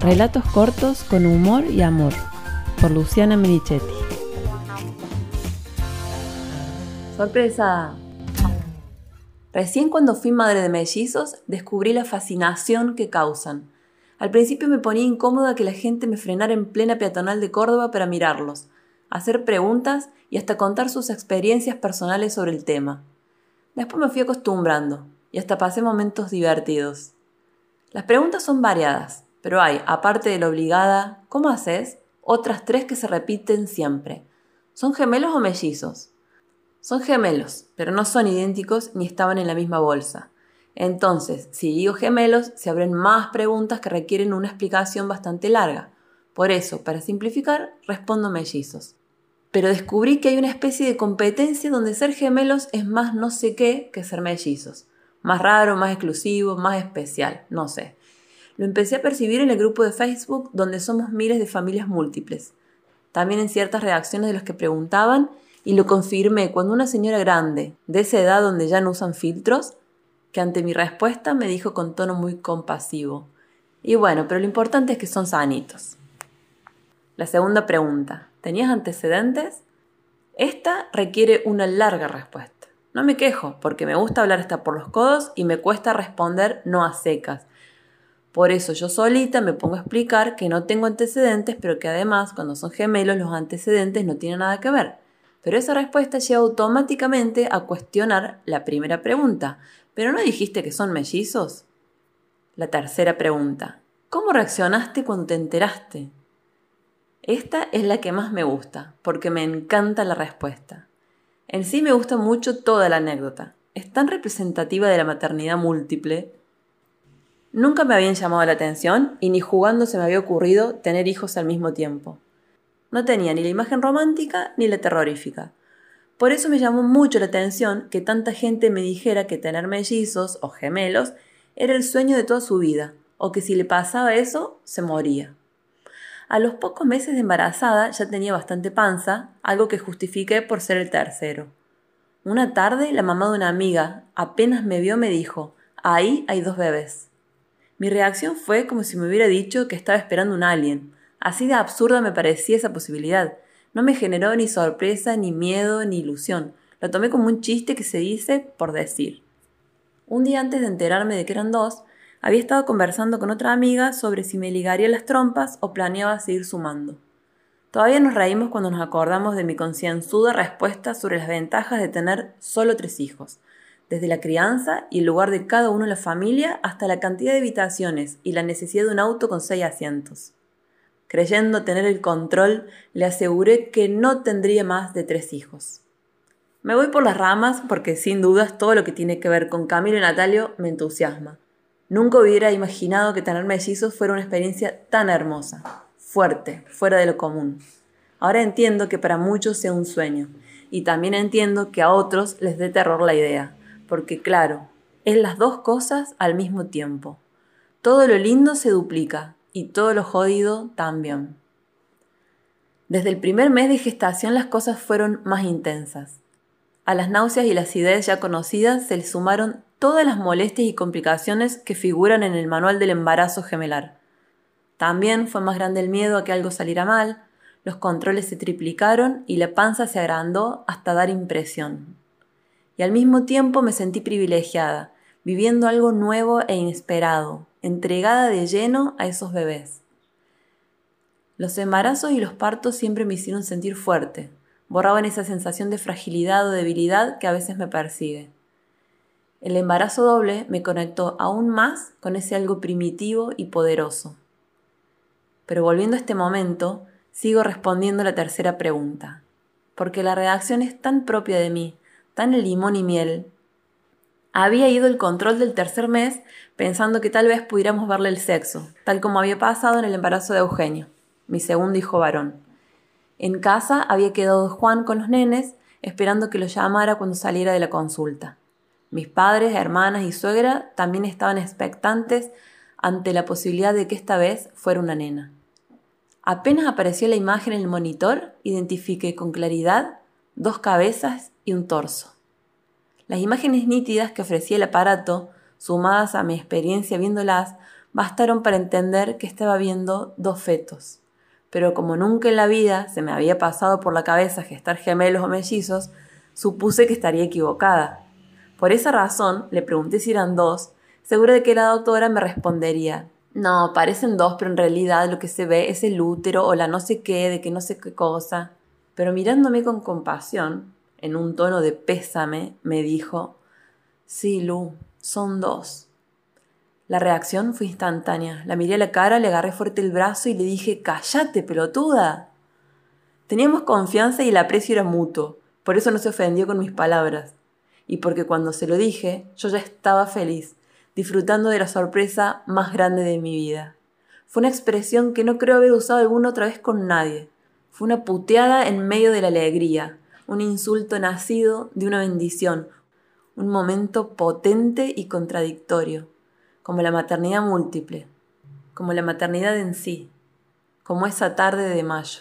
Relatos cortos con humor y amor, por Luciana Merichetti. Sorpresa. Recién cuando fui madre de mellizos descubrí la fascinación que causan. Al principio me ponía incómoda que la gente me frenara en plena peatonal de Córdoba para mirarlos, hacer preguntas y hasta contar sus experiencias personales sobre el tema. Después me fui acostumbrando y hasta pasé momentos divertidos. Las preguntas son variadas, pero hay, aparte de la obligada, ¿cómo haces? Otras tres que se repiten siempre. ¿Son gemelos o mellizos? Son gemelos, pero no son idénticos ni estaban en la misma bolsa. Entonces, si digo gemelos, se abren más preguntas que requieren una explicación bastante larga. Por eso, para simplificar, respondo mellizos. Pero descubrí que hay una especie de competencia donde ser gemelos es más no sé qué que ser mellizos. Más raro, más exclusivo, más especial, no sé. Lo empecé a percibir en el grupo de Facebook donde somos miles de familias múltiples. También en ciertas reacciones de los que preguntaban y lo confirmé cuando una señora grande, de esa edad donde ya no usan filtros, que ante mi respuesta me dijo con tono muy compasivo. Y bueno, pero lo importante es que son sanitos. La segunda pregunta. ¿Tenías antecedentes? Esta requiere una larga respuesta. No me quejo, porque me gusta hablar hasta por los codos y me cuesta responder no a secas, por eso yo solita me pongo a explicar que no tengo antecedentes, pero que además cuando son gemelos los antecedentes no tienen nada que ver. Pero esa respuesta lleva automáticamente a cuestionar la primera pregunta. ¿Pero no dijiste que son mellizos? La tercera pregunta. ¿Cómo reaccionaste cuando te enteraste? Esta es la que más me gusta, porque me encanta la respuesta. En sí me gusta mucho toda la anécdota. Es tan representativa de la maternidad múltiple Nunca me habían llamado la atención y ni jugando se me había ocurrido tener hijos al mismo tiempo. No tenía ni la imagen romántica ni la terrorífica. Por eso me llamó mucho la atención que tanta gente me dijera que tener mellizos o gemelos era el sueño de toda su vida, o que si le pasaba eso, se moría. A los pocos meses de embarazada ya tenía bastante panza, algo que justifiqué por ser el tercero. Una tarde la mamá de una amiga apenas me vio me dijo, ahí hay dos bebés. Mi reacción fue como si me hubiera dicho que estaba esperando un alien. Así de absurda me parecía esa posibilidad. No me generó ni sorpresa, ni miedo, ni ilusión. Lo tomé como un chiste que se dice por decir. Un día antes de enterarme de que eran dos, había estado conversando con otra amiga sobre si me ligaría las trompas o planeaba seguir sumando. Todavía nos reímos cuando nos acordamos de mi concienzuda respuesta sobre las ventajas de tener solo tres hijos, desde la crianza y el lugar de cada uno en la familia hasta la cantidad de habitaciones y la necesidad de un auto con seis asientos. Creyendo tener el control, le aseguré que no tendría más de tres hijos. Me voy por las ramas porque sin dudas todo lo que tiene que ver con Camilo y Natalio me entusiasma. Nunca hubiera imaginado que tener mellizos fuera una experiencia tan hermosa, fuerte, fuera de lo común. Ahora entiendo que para muchos sea un sueño, y también entiendo que a otros les dé terror la idea porque claro, es las dos cosas al mismo tiempo. Todo lo lindo se duplica y todo lo jodido también. Desde el primer mes de gestación las cosas fueron más intensas. A las náuseas y las ideas ya conocidas se le sumaron todas las molestias y complicaciones que figuran en el manual del embarazo gemelar. También fue más grande el miedo a que algo saliera mal, los controles se triplicaron y la panza se agrandó hasta dar impresión y al mismo tiempo me sentí privilegiada, viviendo algo nuevo e inesperado, entregada de lleno a esos bebés. Los embarazos y los partos siempre me hicieron sentir fuerte, borraban esa sensación de fragilidad o debilidad que a veces me persigue. El embarazo doble me conectó aún más con ese algo primitivo y poderoso. Pero volviendo a este momento, sigo respondiendo la tercera pregunta, porque la redacción es tan propia de mí, tan limón y miel. Había ido el control del tercer mes pensando que tal vez pudiéramos verle el sexo, tal como había pasado en el embarazo de Eugenio, mi segundo hijo varón. En casa había quedado Juan con los nenes, esperando que lo llamara cuando saliera de la consulta. Mis padres, hermanas y suegra también estaban expectantes ante la posibilidad de que esta vez fuera una nena. Apenas apareció la imagen en el monitor, identifiqué con claridad dos cabezas y un torso. Las imágenes nítidas que ofrecía el aparato, sumadas a mi experiencia viéndolas, bastaron para entender que estaba viendo dos fetos. Pero como nunca en la vida se me había pasado por la cabeza gestar gemelos o mellizos, supuse que estaría equivocada. Por esa razón le pregunté si eran dos, segura de que la doctora me respondería, no, parecen dos, pero en realidad lo que se ve es el útero o la no sé qué, de que no sé qué cosa. Pero mirándome con compasión, en un tono de pésame, me dijo, sí, Lu, son dos. La reacción fue instantánea. La miré a la cara, le agarré fuerte el brazo y le dije, cállate, pelotuda. Teníamos confianza y el aprecio era mutuo, por eso no se ofendió con mis palabras. Y porque cuando se lo dije, yo ya estaba feliz, disfrutando de la sorpresa más grande de mi vida. Fue una expresión que no creo haber usado alguna otra vez con nadie. Fue una puteada en medio de la alegría, un insulto nacido de una bendición, un momento potente y contradictorio como la maternidad múltiple, como la maternidad en sí, como esa tarde de mayo.